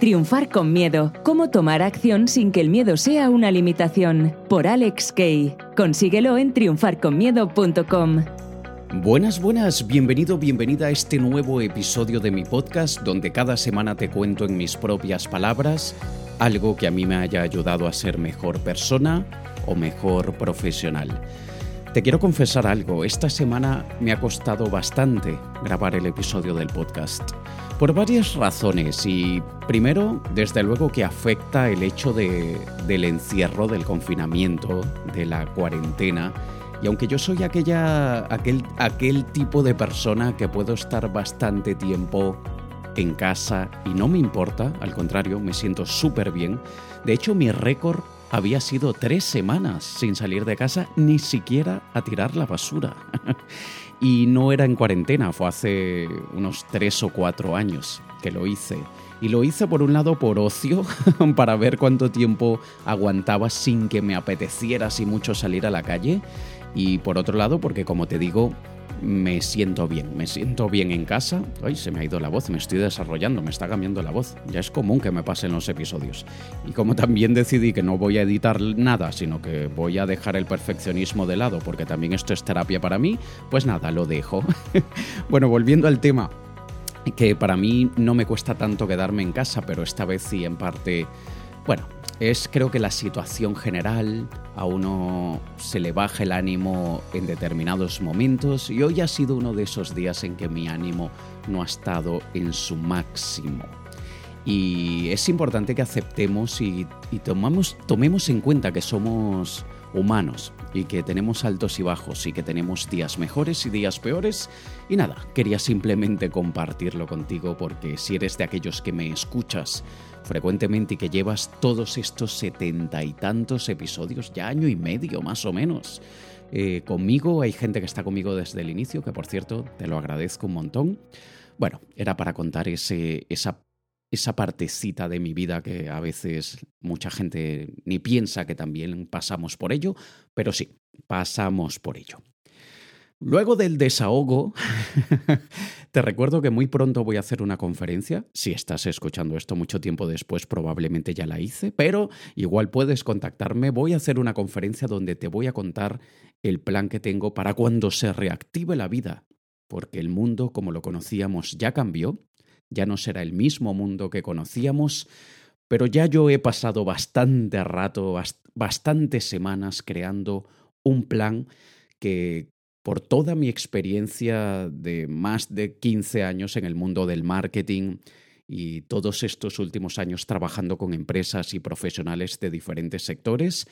Triunfar con miedo. Cómo tomar acción sin que el miedo sea una limitación. Por Alex Kay. Consíguelo en triunfarconmiedo.com. Buenas, buenas, bienvenido, bienvenida a este nuevo episodio de mi podcast donde cada semana te cuento en mis propias palabras algo que a mí me haya ayudado a ser mejor persona o mejor profesional. Te quiero confesar algo, esta semana me ha costado bastante grabar el episodio del podcast. Por varias razones y primero, desde luego que afecta el hecho del encierro, del confinamiento, de la cuarentena. Y aunque yo soy aquella, aquel, aquel tipo de persona que puedo estar bastante tiempo en casa y no me importa, al contrario, me siento súper bien. De hecho, mi récord había sido tres semanas sin salir de casa, ni siquiera a tirar la basura. Y no era en cuarentena, fue hace unos tres o cuatro años que lo hice. Y lo hice por un lado por ocio, para ver cuánto tiempo aguantaba sin que me apeteciera así mucho salir a la calle. Y por otro lado porque, como te digo, me siento bien, me siento bien en casa. Ay, se me ha ido la voz, me estoy desarrollando, me está cambiando la voz. Ya es común que me pasen los episodios. Y como también decidí que no voy a editar nada, sino que voy a dejar el perfeccionismo de lado, porque también esto es terapia para mí, pues nada, lo dejo. bueno, volviendo al tema, que para mí no me cuesta tanto quedarme en casa, pero esta vez sí en parte, bueno, es creo que la situación general, a uno se le baja el ánimo en determinados momentos y hoy ha sido uno de esos días en que mi ánimo no ha estado en su máximo. Y es importante que aceptemos y, tomamos, tomemos en cuenta que somos humanos y que tenemos altos y bajos y que tenemos días mejores y días peores. Y nada, quería simplemente compartirlo contigo porque si eres de aquellos que me escuchas frecuentemente y que llevas todos estos setenta y tantos episodios, ya año y medio más o menos, eh, conmigo, hay gente que está conmigo desde el inicio, que por cierto te lo agradezco un montón. Bueno, era para contar ese, esa esa partecita de mi vida que a veces mucha gente ni piensa que también pasamos por ello, pero sí, pasamos por ello. Luego del desahogo, te recuerdo que muy pronto voy a hacer una conferencia. Si estás escuchando esto mucho tiempo después, probablemente ya la hice, pero igual puedes contactarme. Voy a hacer una conferencia donde te voy a contar el plan que tengo para cuando se reactive la vida, porque el mundo como lo conocíamos ya cambió ya no será el mismo mundo que conocíamos, pero ya yo he pasado bastante rato, bastantes semanas creando un plan que por toda mi experiencia de más de 15 años en el mundo del marketing y todos estos últimos años trabajando con empresas y profesionales de diferentes sectores,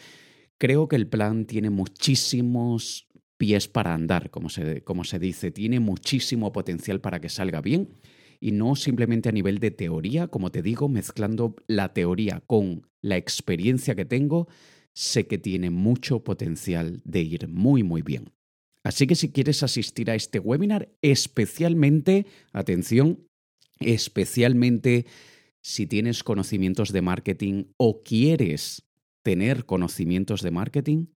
creo que el plan tiene muchísimos pies para andar, como se, como se dice, tiene muchísimo potencial para que salga bien y no simplemente a nivel de teoría, como te digo, mezclando la teoría con la experiencia que tengo, sé que tiene mucho potencial de ir muy, muy bien. Así que si quieres asistir a este webinar, especialmente, atención, especialmente si tienes conocimientos de marketing o quieres tener conocimientos de marketing,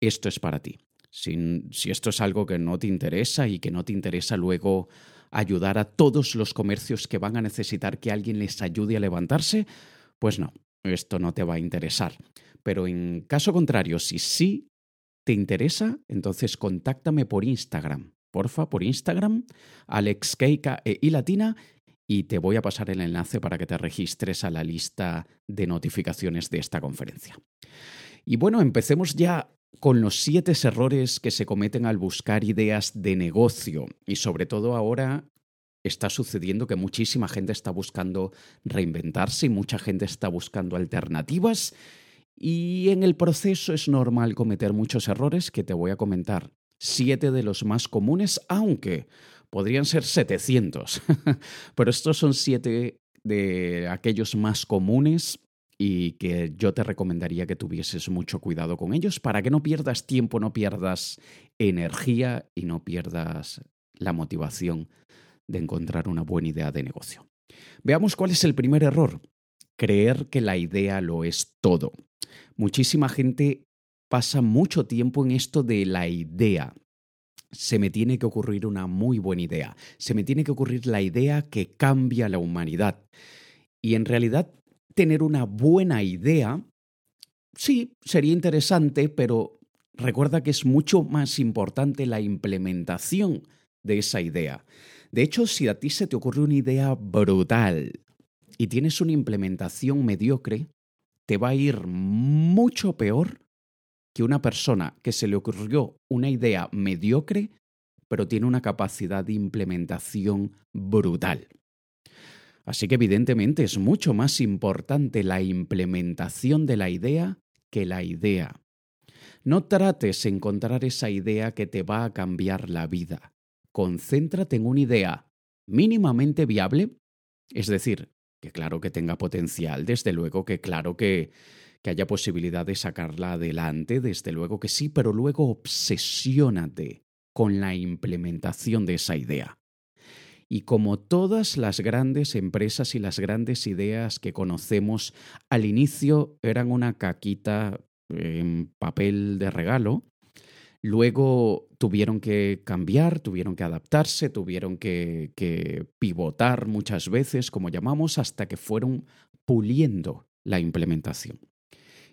esto es para ti. Si, si esto es algo que no te interesa y que no te interesa luego ayudar a todos los comercios que van a necesitar que alguien les ayude a levantarse, pues no, esto no te va a interesar. Pero en caso contrario, si sí te interesa, entonces contáctame por Instagram. Porfa, por Instagram, AlexKeika e I latina, y te voy a pasar el enlace para que te registres a la lista de notificaciones de esta conferencia. Y bueno, empecemos ya con los siete errores que se cometen al buscar ideas de negocio. Y sobre todo ahora está sucediendo que muchísima gente está buscando reinventarse y mucha gente está buscando alternativas. Y en el proceso es normal cometer muchos errores que te voy a comentar. Siete de los más comunes, aunque podrían ser 700. Pero estos son siete de aquellos más comunes y que yo te recomendaría que tuvieses mucho cuidado con ellos para que no pierdas tiempo, no pierdas energía y no pierdas la motivación de encontrar una buena idea de negocio. Veamos cuál es el primer error. Creer que la idea lo es todo. Muchísima gente pasa mucho tiempo en esto de la idea. Se me tiene que ocurrir una muy buena idea. Se me tiene que ocurrir la idea que cambia la humanidad. Y en realidad tener una buena idea, sí, sería interesante, pero recuerda que es mucho más importante la implementación de esa idea. De hecho, si a ti se te ocurre una idea brutal y tienes una implementación mediocre, te va a ir mucho peor que una persona que se le ocurrió una idea mediocre, pero tiene una capacidad de implementación brutal. Así que evidentemente es mucho más importante la implementación de la idea que la idea. No trates de encontrar esa idea que te va a cambiar la vida. Concéntrate en una idea mínimamente viable, es decir, que claro que tenga potencial, desde luego que claro que, que haya posibilidad de sacarla adelante, desde luego que sí, pero luego obsesiónate con la implementación de esa idea. Y como todas las grandes empresas y las grandes ideas que conocemos, al inicio eran una caquita en papel de regalo, luego tuvieron que cambiar, tuvieron que adaptarse, tuvieron que, pivotar muchas veces, como llamamos, hasta que fueron puliendo la implementación.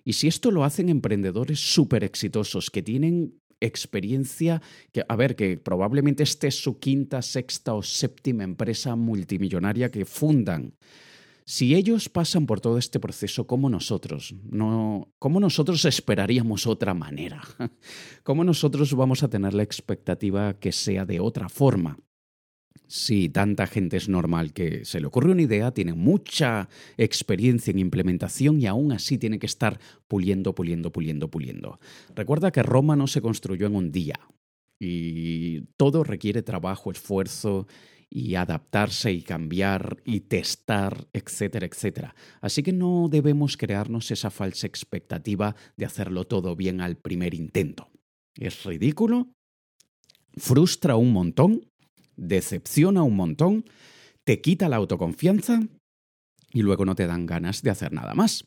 Y si esto lo hacen emprendedores súper exitosos que tienen experiencia, que, a ver, que probablemente esté es su quinta, sexta o séptima empresa multimillonaria que fundan. Si ellos pasan por todo este proceso como nosotros, no, ¿cómo nosotros esperaríamos otra manera? ¿Cómo nosotros vamos a tener la expectativa que sea de otra forma? Si tanta gente es normal que se le ocurre una idea, tiene mucha experiencia en implementación y aún así tiene que estar puliendo, puliendo, puliendo, puliendo. Recuerda que Roma no se construyó en un día y todo requiere trabajo, esfuerzo y adaptarse y cambiar y testar, etcétera, etcétera. Así que no debemos crearnos esa falsa expectativa de hacerlo todo bien al primer intento. Es ridículo, frustra un montón decepciona un montón, te quita la autoconfianza y luego no te dan ganas de hacer nada más.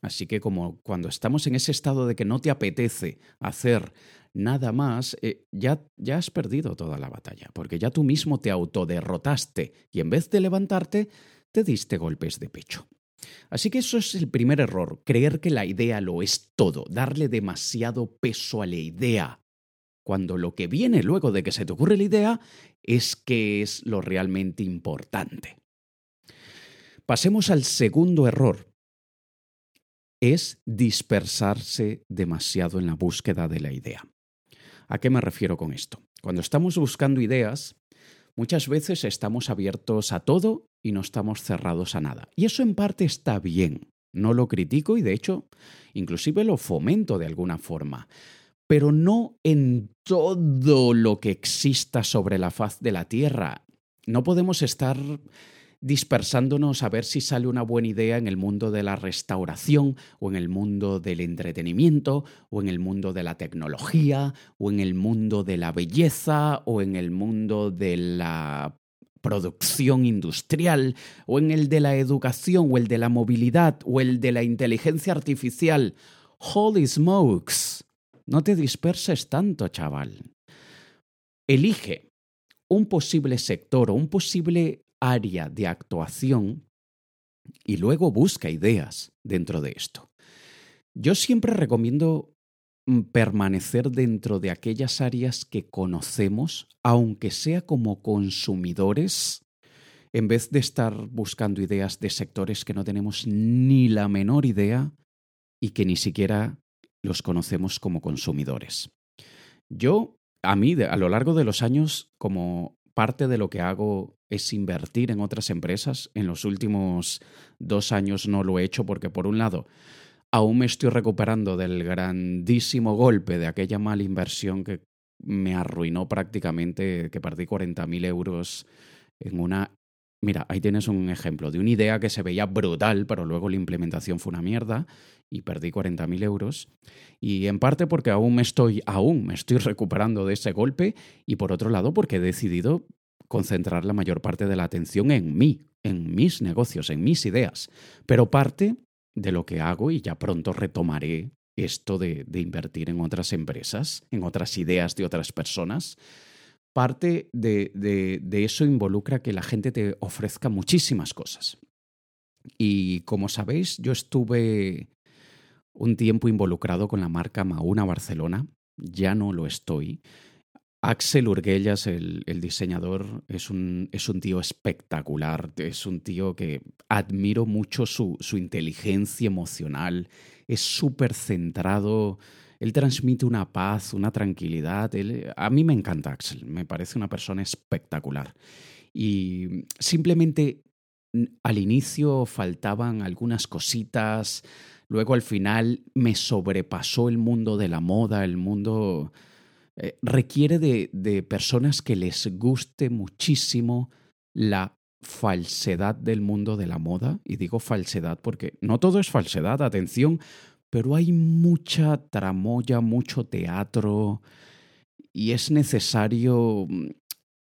Así que como cuando estamos en ese estado de que no te apetece hacer nada más, eh, ya, ya has perdido toda la batalla, porque ya tú mismo te autoderrotaste y en vez de levantarte, te diste golpes de pecho. Así que eso es el primer error, creer que la idea lo es todo, darle demasiado peso a la idea cuando lo que viene luego de que se te ocurre la idea es que es lo realmente importante. Pasemos al segundo error. Es dispersarse demasiado en la búsqueda de la idea. ¿A qué me refiero con esto? Cuando estamos buscando ideas, muchas veces estamos abiertos a todo y no estamos cerrados a nada. Y eso en parte está bien. No lo critico y de hecho inclusive lo fomento de alguna forma pero no en todo lo que exista sobre la faz de la Tierra. No podemos estar dispersándonos a ver si sale una buena idea en el mundo de la restauración o en el mundo del entretenimiento o en el mundo de la tecnología o en el mundo de la belleza o en el mundo de la producción industrial o en el de la educación o el de la movilidad o el de la inteligencia artificial. Holy smokes. No te disperses tanto, chaval. Elige un posible sector o un posible área de actuación y luego busca ideas dentro de esto. Yo siempre recomiendo mm, permanecer dentro de aquellas áreas que conocemos, aunque sea como consumidores, en vez de estar buscando ideas de sectores que no tenemos ni la menor idea y que ni siquiera los conocemos como consumidores. Yo, a mí, a lo largo de los años, como parte de lo que hago es invertir en otras empresas. En los últimos dos años no lo he hecho porque, por un lado, aún me estoy recuperando del grandísimo golpe de aquella mala inversión que me arruinó prácticamente, que perdí 40.000 euros en una Mira, ahí tienes un ejemplo de una idea que se veía brutal, pero luego la implementación fue una mierda y perdí 40.000 euros. Y en parte porque aún me estoy, aún me estoy recuperando de ese golpe y por otro lado porque he decidido concentrar la mayor parte de la atención en mí, en mis negocios, en mis ideas. Pero parte de lo que hago y ya pronto retomaré esto de, de invertir en otras empresas, en otras ideas de otras personas parte de, eso involucra que la gente te ofrezca muchísimas cosas. Y como sabéis, yo estuve un tiempo involucrado con la marca Mauna Barcelona, ya no lo estoy. Axel Urguellas, el, diseñador, es un, es un, tío espectacular, es un tío que admiro mucho su, su inteligencia emocional, es súper centrado, él transmite una paz, una tranquilidad. a mí me encanta Axel, me parece una persona espectacular. Y simplemente al inicio faltaban algunas cositas, luego al final me sobrepasó el mundo de la moda, el mundo eh, requiere de, personas que les guste muchísimo la falsedad del mundo de la moda, y digo falsedad porque no todo es falsedad, atención, pero hay mucha tramoya, mucho teatro, y es necesario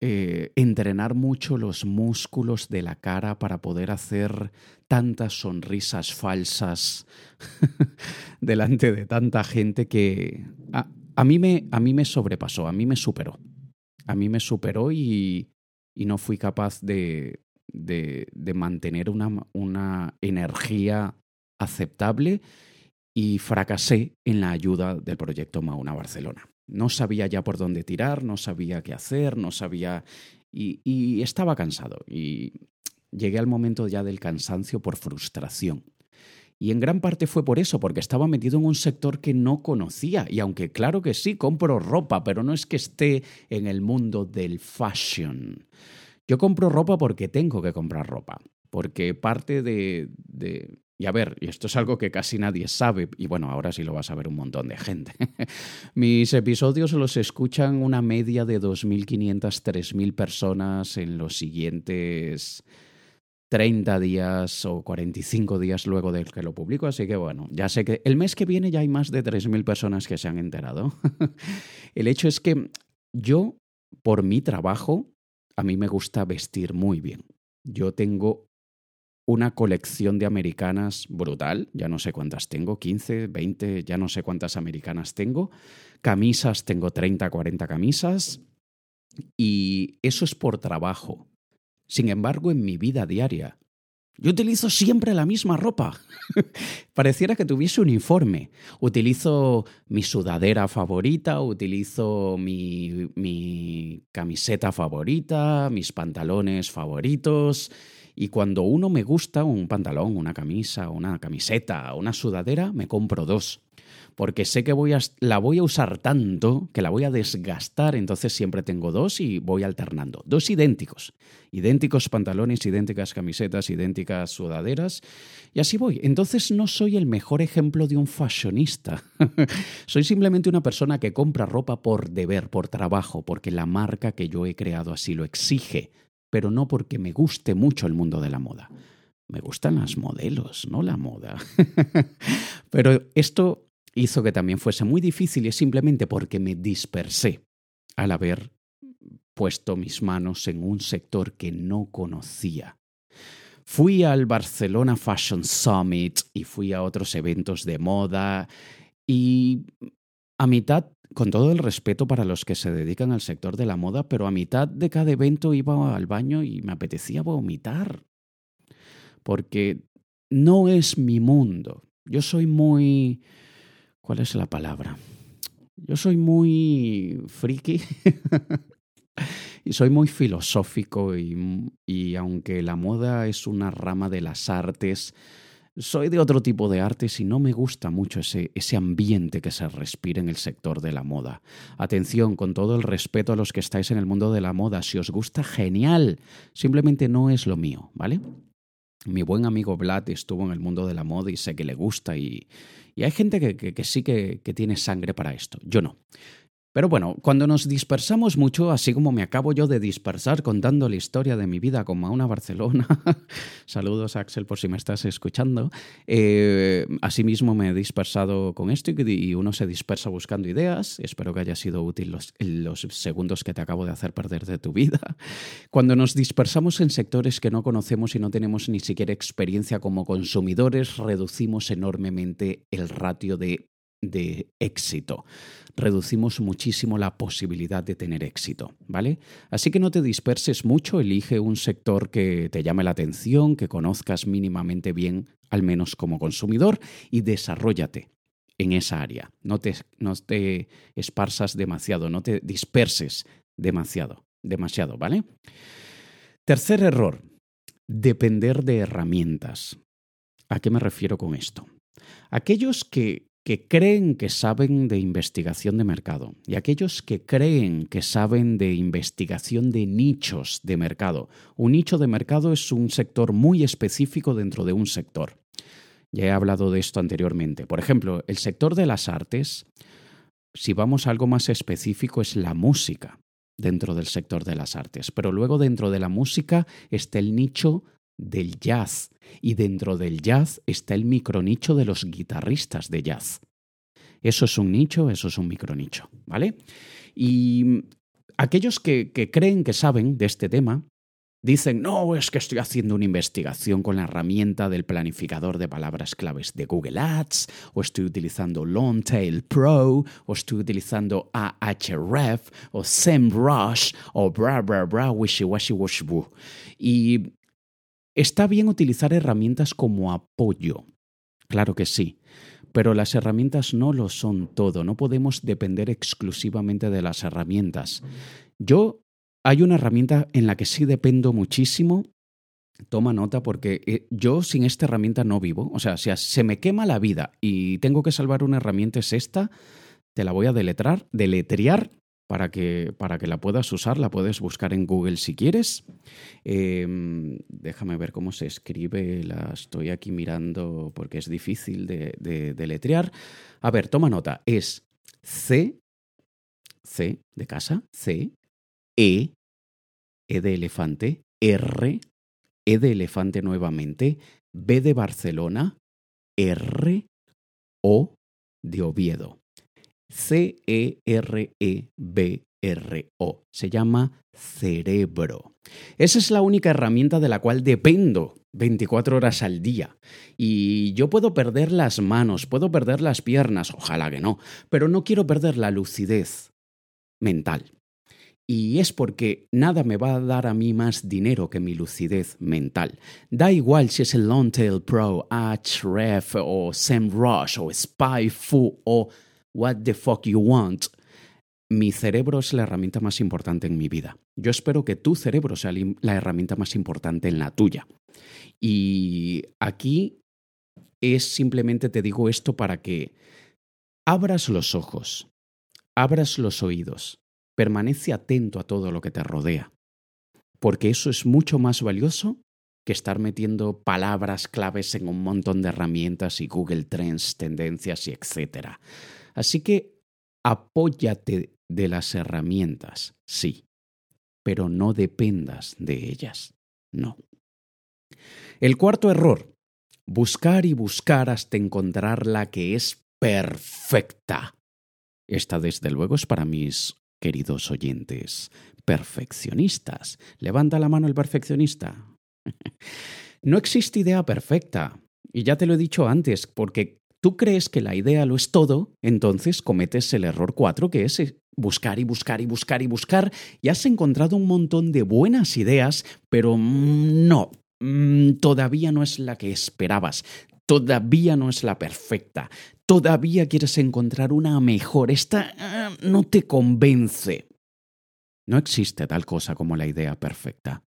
eh, entrenar mucho los músculos de la cara para poder hacer tantas sonrisas falsas delante de tanta gente que a mí, me, a mí me sobrepasó, a mí me superó. A mí me superó y, y no fui capaz de, de, mantener una, una energía aceptable y fracasé en la ayuda del proyecto Mauna Barcelona. No sabía ya por dónde tirar, no sabía qué hacer, no sabía... Y, estaba cansado. Y llegué al momento ya del cansancio por frustración. Y en gran parte fue por eso, porque estaba metido en un sector que no conocía. Y aunque claro que sí, compro ropa, pero no es que esté en el mundo del fashion. Yo compro ropa porque tengo que comprar ropa. Porque parte de, de y a ver, y esto es algo que casi nadie sabe, y bueno, ahora sí lo va a saber un montón de gente. Mis episodios los escuchan una media de 2.500, 3.000 personas en los siguientes 30 días o 45 días luego de que lo publico, así que bueno, ya sé que el mes que viene ya hay más de 3.000 personas que se han enterado. el hecho es que yo, por mi trabajo, a mí me gusta vestir muy bien. Yo tengo una colección de americanas brutal, ya no sé cuántas tengo, 15, 20, ya no sé cuántas americanas tengo. Camisas, tengo 30, 40 camisas. Y eso es por trabajo. Sin embargo, en mi vida diaria, yo utilizo siempre la misma ropa. Pareciera que tuviese un uniforme. Utilizo mi sudadera favorita, utilizo mi, mi, camiseta favorita, mis pantalones favoritos. Y cuando uno me gusta, un pantalón, una camisa, una camiseta, una sudadera, me compro dos porque sé que voy a, la voy a usar tanto que la voy a desgastar, entonces siempre tengo dos y voy alternando. Dos idénticos. Idénticos pantalones, idénticas camisetas, idénticas sudaderas. Y así voy. Entonces no soy el mejor ejemplo de un fashionista. soy simplemente una persona que compra ropa por deber, por trabajo, porque la marca que yo he creado así lo exige, pero no porque me guste mucho el mundo de la moda. Me gustan las modelos, no la moda. pero esto hizo que también fuese muy difícil y simplemente porque me dispersé al haber puesto mis manos en un sector que no conocía. Fui al Barcelona Fashion Summit y fui a otros eventos de moda y a mitad, con todo el respeto para los que se dedican al sector de la moda, pero a mitad de cada evento iba al baño y me apetecía vomitar. Porque no es mi mundo. Yo soy muy ¿Cuál es la palabra? Yo soy muy friki y soy muy filosófico y, aunque la moda es una rama de las artes, soy de otro tipo de artes y no me gusta mucho ese, ese ambiente que se respira en el sector de la moda. Atención, con todo el respeto a los que estáis en el mundo de la moda, si os gusta, genial. Simplemente no es lo mío, ¿vale? Mi buen amigo Vlad estuvo en el mundo de la moda y sé que le gusta y, y hay gente que, sí que, que tiene sangre para esto. Yo no. Pero bueno, cuando nos dispersamos mucho, así como me acabo yo de dispersar contando la historia de mi vida con Mauna Barcelona, saludos Axel por si me estás escuchando, eh, asimismo me he dispersado con esto y uno se dispersa buscando ideas, espero que haya sido útil los, los segundos que te acabo de hacer perder de tu vida. Cuando nos dispersamos en sectores que no conocemos y no tenemos ni siquiera experiencia como consumidores, reducimos enormemente el ratio de de éxito. Reducimos muchísimo la posibilidad de tener éxito, ¿vale? Así que no te disperses mucho, elige un sector que te llame la atención, que conozcas mínimamente bien, al menos como consumidor, y desarrollate en esa área. No te, no te esparzas demasiado, no te disperses demasiado, demasiado, ¿vale? Tercer error, depender de herramientas. ¿A qué me refiero con esto? Aquellos que, que creen que saben de investigación de mercado y aquellos que creen que saben de investigación de nichos de mercado. Un nicho de mercado es un sector muy específico dentro de un sector. Ya he hablado de esto anteriormente. Por ejemplo, el sector de las artes, si vamos a algo más específico, es la música dentro del sector de las artes. Pero luego dentro de la música está el nicho del jazz y dentro del jazz está el micronicho de los guitarristas de jazz. Eso es un nicho, eso es un micronicho, ¿vale? Y aquellos que, que creen que saben de este tema Dicen, no, es que estoy haciendo una investigación con la herramienta del planificador de palabras claves de Google Ads, o estoy utilizando Longtail Pro, o estoy utilizando Ahref, o SEMrush, o bra bra bra, wishy washy wash Y está bien utilizar herramientas como apoyo. Claro que sí. Pero las herramientas no lo son todo, no podemos depender exclusivamente de las herramientas. Yo hay una herramienta en la que sí dependo muchísimo. Toma nota porque eh, yo sin esta herramienta no vivo. O sea, si se me quema la vida y tengo que salvar una herramienta es esta, te la voy a deletrar, deletrear para que, para que la puedas usar. La puedes buscar en Google si quieres. Em, déjame ver cómo se escribe. La estoy aquí mirando porque es difícil de, de deletrear. A ver, toma nota. Es C, C de casa, C, e, E de elefante, R, E de elefante nuevamente, B de Barcelona, R, O de Oviedo. C-E-R-E-B-R-O. Se llama cerebro. Esa es la única herramienta de la cual dependo 24 horas al día. Y yo puedo perder las manos, puedo perder las piernas, ojalá que no, pero no quiero perder la lucidez mental. Y es porque nada me va a dar a mí más dinero que mi lucidez mental. Da igual si es el Longtail Pro, Ahref o SEMrush o SpyFu o What the fuck you want. Mi cerebro es la herramienta más importante en mi vida. Yo espero que tu cerebro sea la herramienta más importante en la tuya. Y aquí es simplemente te digo esto para que abras los ojos, abras los oídos Permanece atento a todo lo que te rodea, porque eso es mucho más valioso que estar metiendo palabras claves en un montón de herramientas y Google Trends, tendencias y etcétera. Así que apóyate de las herramientas, sí, pero no dependas de ellas, no. El cuarto error, buscar y buscar hasta encontrar la que es perfecta. Esta desde luego es para mis queridos oyentes, perfeccionistas. Levanta la mano el perfeccionista. no existe idea perfecta. Y ya te lo he dicho antes, porque tú crees que la idea lo es todo, entonces cometes el error 4, que es eh, buscar y buscar y buscar y buscar, y has encontrado un montón de buenas ideas, pero mm, no, mm, todavía no es la que esperabas, todavía no es la perfecta, todavía quieres encontrar una mejor, esta ah, no te convence. No existe tal cosa como la idea perfecta.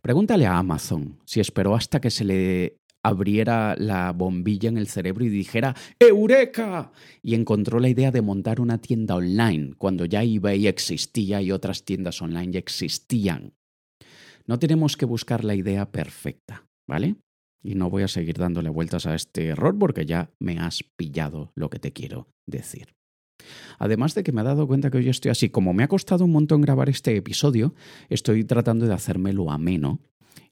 Pregúntale a Amazon si esperó hasta que se le abriera la bombilla en el cerebro y dijera ¡Eureka! y encontró la idea de montar una tienda online cuando ya eBay existía y otras tiendas online ya existían. No tenemos que buscar la idea perfecta, ¿vale? Y no voy a seguir dándole vueltas a este error porque ya me has pillado lo que te quiero decir. Además de que me he dado cuenta que hoy estoy así, como me ha costado un montón grabar este episodio, estoy tratando de hacérmelo ameno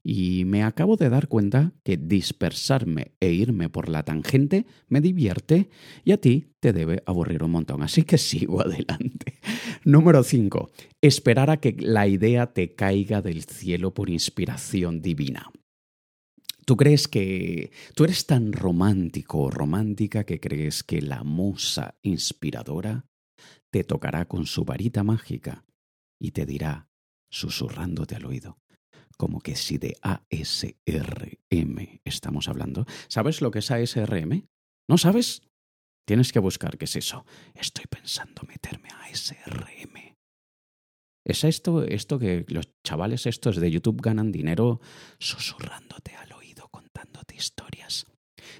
y me acabo de dar cuenta que dispersarme e irme por la tangente me divierte y a ti te debe aburrir un montón. Así que sigo adelante. Número 5. Esperar a que la idea te caiga del cielo por inspiración divina. ¿Tú crees que tú eres tan romántico o romántica que crees que la musa inspiradora te tocará con su varita mágica y te dirá, susurrándote al oído, como que si de ASRM estamos hablando. ¿Sabes lo que es ASRM? ¿No sabes? Tienes que buscar qué es eso. Estoy pensando meterme a ASRM. ¿Es esto, esto que los chavales estos de YouTube ganan dinero susurrándote al oído, contándote historias?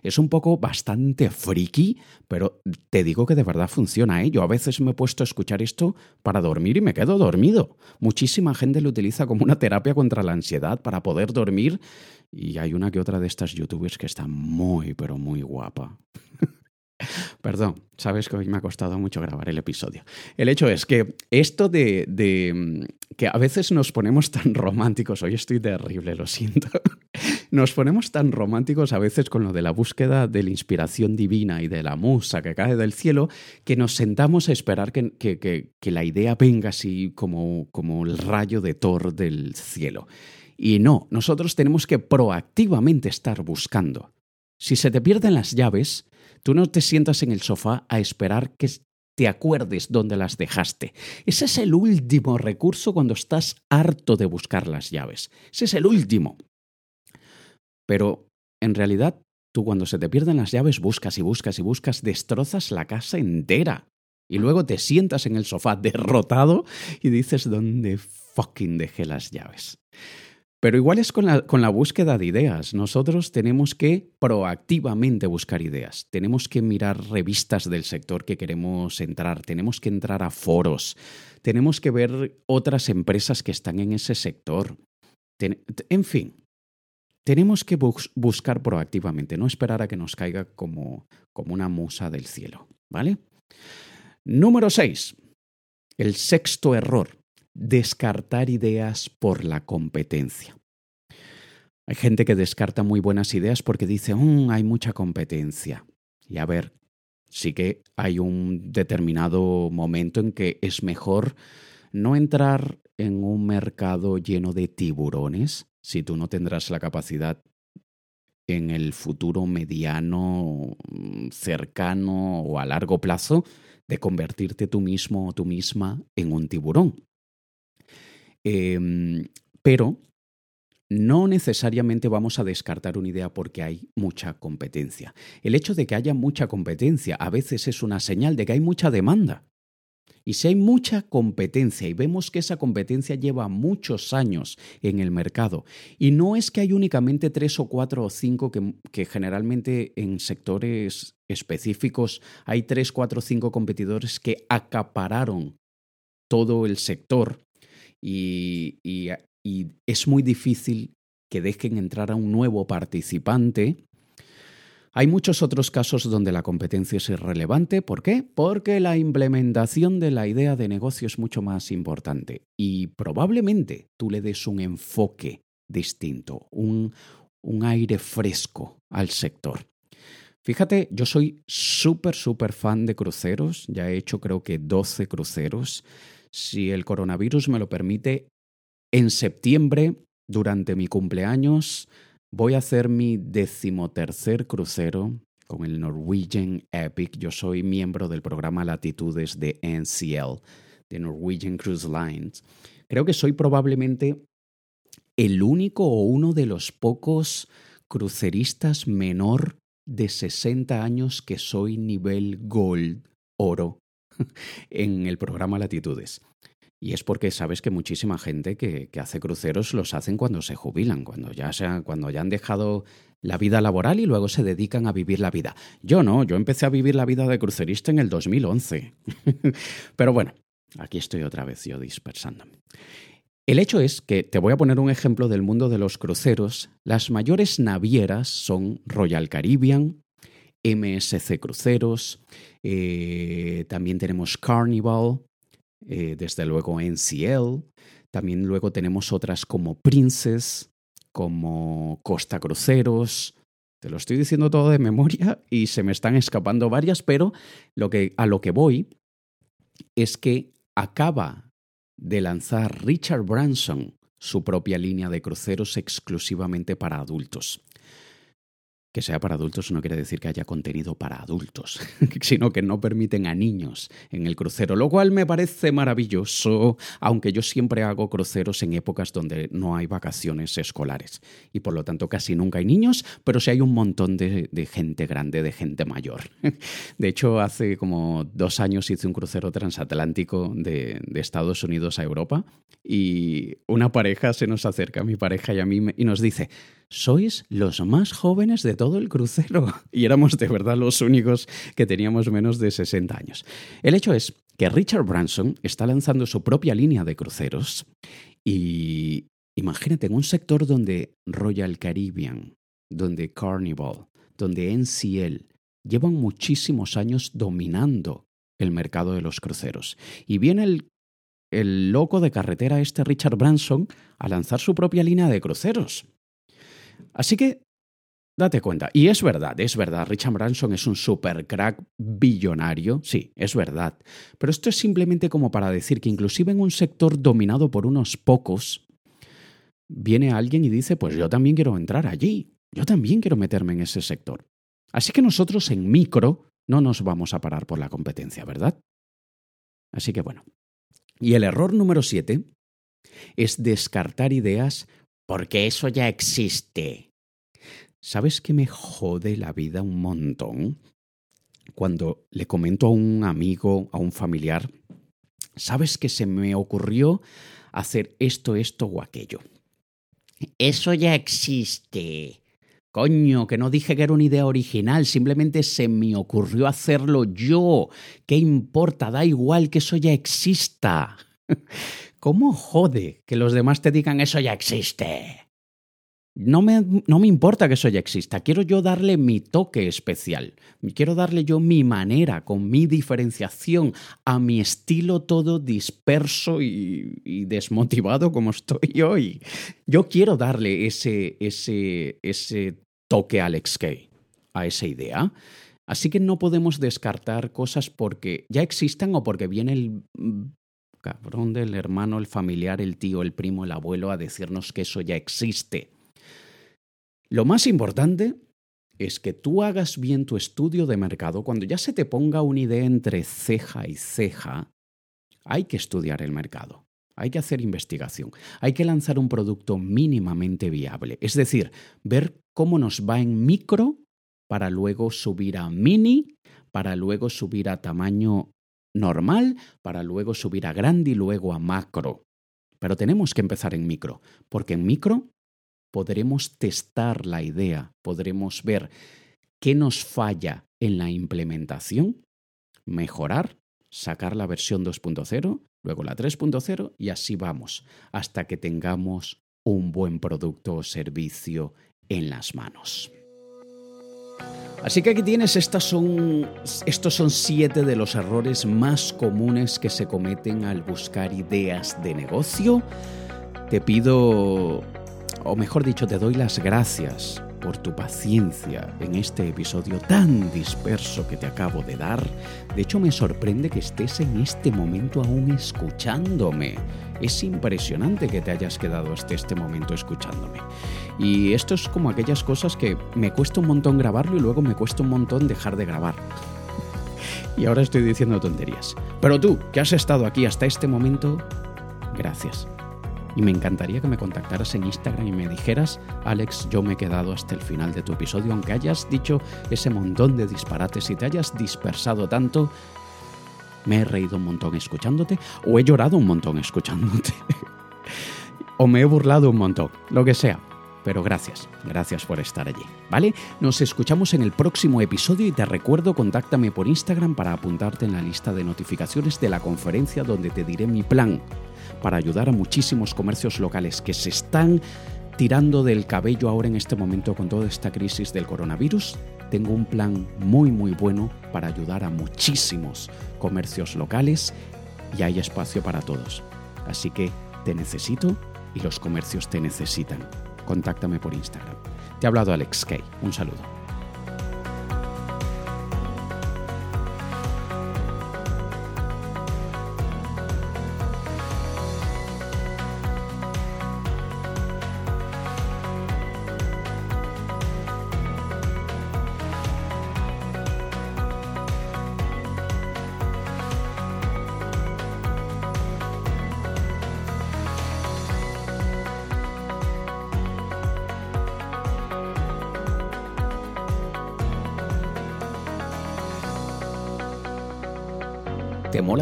Es un poco bastante friki, pero te digo que de verdad funciona. ¿eh? Yo a veces me he puesto a escuchar esto para dormir y me quedo dormido. Muchísima gente lo utiliza como una terapia contra la ansiedad para poder dormir y hay una que otra de estas youtubers que está muy, pero muy guapa. Perdón, sabes que hoy me ha costado mucho grabar el episodio. El hecho es que esto de, mm, que a veces nos ponemos tan románticos, hoy estoy terrible, lo siento, nos ponemos tan románticos a veces con lo de la búsqueda de la inspiración divina y de la musa que cae del cielo, que nos sentamos a esperar que, la idea venga así como, como el rayo de Thor del cielo. Y no, nosotros tenemos que proactivamente estar buscando. Si se te pierden las llaves, Tú no te sientas en el sofá a esperar que te acuerdes dónde las dejaste. Ese es el último recurso cuando estás harto de buscar las llaves. Ese es el último. Pero en realidad, tú cuando se te pierden las llaves buscas y buscas y buscas, destrozas la casa entera. Y luego te sientas en el sofá derrotado y dices, ¿dónde fucking dejé las llaves? Pero igual es con la, con la, búsqueda de ideas. Nosotros tenemos que proactivamente buscar ideas. Tenemos que mirar revistas del sector que queremos entrar. Tenemos que entrar a foros. Tenemos que ver otras empresas que están en ese sector. en fin, tenemos que buscar proactivamente, no esperar a que nos caiga como, como una musa del cielo. ¿Vale? Número 6. El sexto error descartar ideas por la competencia. Hay gente que descarta muy buenas ideas porque dice, mm, hay mucha competencia. Y a ver, sí que hay un determinado momento en que es mejor no entrar en un mercado lleno de tiburones si tú no tendrás la capacidad en el futuro mediano, cercano o a largo plazo de convertirte tú mismo o tú misma en un tiburón. Em, pero no necesariamente vamos a descartar una idea porque hay mucha competencia. El hecho de que haya mucha competencia a veces es una señal de que hay mucha demanda. Y si hay mucha competencia y vemos que esa competencia lleva muchos años en el mercado, y no es que hay únicamente tres o cuatro o cinco que, que generalmente en sectores específicos hay tres, cuatro o cinco competidores que acapararon todo el sector y, es muy difícil que dejen entrar a un nuevo participante. Hay muchos otros casos donde la competencia es irrelevante. ¿Por qué? Porque la implementación de la idea de negocio es mucho más importante y probablemente tú le des un enfoque distinto, un, un aire fresco al sector. Fíjate, yo soy súper, súper fan de cruceros. Ya he hecho creo que 12 cruceros si el coronavirus me lo permite, en septiembre, durante mi cumpleaños, voy a hacer mi decimotercer crucero con el Norwegian Epic. Yo soy miembro del programa Latitudes de NCL, de Norwegian Cruise Lines. Creo que soy probablemente el único o uno de los pocos cruceristas menor de 60 años que soy nivel gold, oro, en el programa Latitudes. Y es porque sabes que muchísima gente que, hace cruceros los hacen cuando se jubilan, cuando ya, cuando ya han dejado la vida laboral y luego se dedican a vivir la vida. Yo no, yo empecé a vivir la vida de crucerista en el 2011. Pero bueno, aquí estoy otra vez yo dispersándome. El hecho es que te voy a poner un ejemplo del mundo de los cruceros. Las mayores navieras son Royal Caribbean, MSC Cruceros, eh, también tenemos Carnival, eh, desde luego NCL, también luego tenemos otras como Princess, como Costa Cruceros. Te lo estoy diciendo todo de memoria y se me están escapando varias, pero lo que, a lo que voy es que acaba de lanzar Richard Branson su propia línea de cruceros exclusivamente para adultos. Que sea para adultos no quiere decir que haya contenido para adultos, sino que no permiten a niños en el crucero, lo cual me parece maravilloso, aunque yo siempre hago cruceros en épocas donde no hay vacaciones escolares y por lo tanto casi nunca hay niños, pero sí hay un montón de, gente grande, de gente mayor. De hecho, hace como dos años hice un crucero transatlántico de, de Estados Unidos a Europa y una pareja se nos acerca, mi pareja y a mí, y nos dice, sois los más jóvenes de todo el crucero. Y éramos de verdad los únicos que teníamos menos de 60 años. El hecho es que Richard Branson está lanzando su propia línea de cruceros y imagínate en un sector donde Royal Caribbean, donde Carnival, donde NCL llevan muchísimos años dominando el mercado de los cruceros. Y viene el, el loco de carretera este Richard Branson a lanzar su propia línea de cruceros. Así que date cuenta. Y es verdad, es verdad, Richard Branson es un super crack billonario, sí, es verdad. Pero esto es simplemente como para decir que inclusive en un sector dominado por unos pocos, viene alguien y dice, pues yo también quiero entrar allí, yo también quiero meterme en ese sector. Así que nosotros en micro no nos vamos a parar por la competencia, ¿verdad? Así que bueno. Y el error número siete es descartar ideas porque eso ya existe. ¿Sabes qué me jode la vida un montón? Cuando le comento a un amigo, a un familiar, ¿sabes que se me ocurrió hacer esto, esto o aquello? Eso ya existe. Coño, que no dije que era una idea original, simplemente se me ocurrió hacerlo yo. ¿Qué importa? Da igual que eso ya exista. ¿Cómo jode que los demás te digan eso ya existe? No me, no me, importa que eso ya exista, quiero yo darle mi toque especial, quiero darle yo mi manera, con mi diferenciación, a mi estilo todo disperso y, desmotivado como estoy hoy. Yo quiero darle ese, ese, ese toque a Alex Kay, a esa idea. Así que no podemos descartar cosas porque ya existan o porque viene el cabrón del hermano, el familiar, el tío, el primo, el abuelo a decirnos que eso ya existe. Lo más importante es que tú hagas bien tu estudio de mercado. Cuando ya se te ponga una idea entre ceja y ceja, hay que estudiar el mercado. Hay que hacer investigación. Hay que lanzar un producto mínimamente viable. Es decir, ver cómo nos va en micro para luego subir a mini, para luego subir a tamaño normal para luego subir a grande y luego a macro. Pero tenemos que empezar en micro, porque en micro podremos testar la idea, podremos ver qué nos falla en la implementación, mejorar, sacar la versión 2.0, luego la 3.0 y así vamos, hasta que tengamos un buen producto o servicio en las manos. Así que aquí tienes, estas son, estos son siete de los errores más comunes que se cometen al buscar ideas de negocio. Te pido, o mejor dicho, te doy las gracias por tu paciencia en este episodio tan disperso que te acabo de dar. De hecho, me sorprende que estés en este momento aún escuchándome. Es impresionante que te hayas quedado hasta este momento escuchándome. Y esto es como aquellas cosas que me cuesta un montón grabarlo y luego me cuesta un montón dejar de grabar. Y ahora estoy diciendo tonterías. Pero tú, que has estado aquí hasta este momento, gracias. Y me encantaría que me contactaras en Instagram y me dijeras, Alex, yo me he quedado hasta el final de tu episodio, aunque hayas dicho ese montón de disparates y te hayas dispersado tanto, me he reído un montón escuchándote o he llorado un montón escuchándote. o me he burlado un montón, lo que sea. Pero gracias, gracias por estar allí, ¿vale? Nos escuchamos en el próximo episodio y te recuerdo, contáctame por Instagram para apuntarte en la lista de notificaciones de la conferencia donde te diré mi plan para ayudar a muchísimos comercios locales que se están tirando del cabello ahora en este momento con toda esta crisis del coronavirus. Tengo un plan muy muy bueno para ayudar a muchísimos comercios locales y hay espacio para todos. Así que te necesito y los comercios te necesitan. Contáctame por Instagram. Te ha hablado Alex Kay. Un saludo.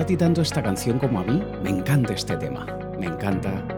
A ti esta canción como a mí? Me encanta este tema. Me encanta.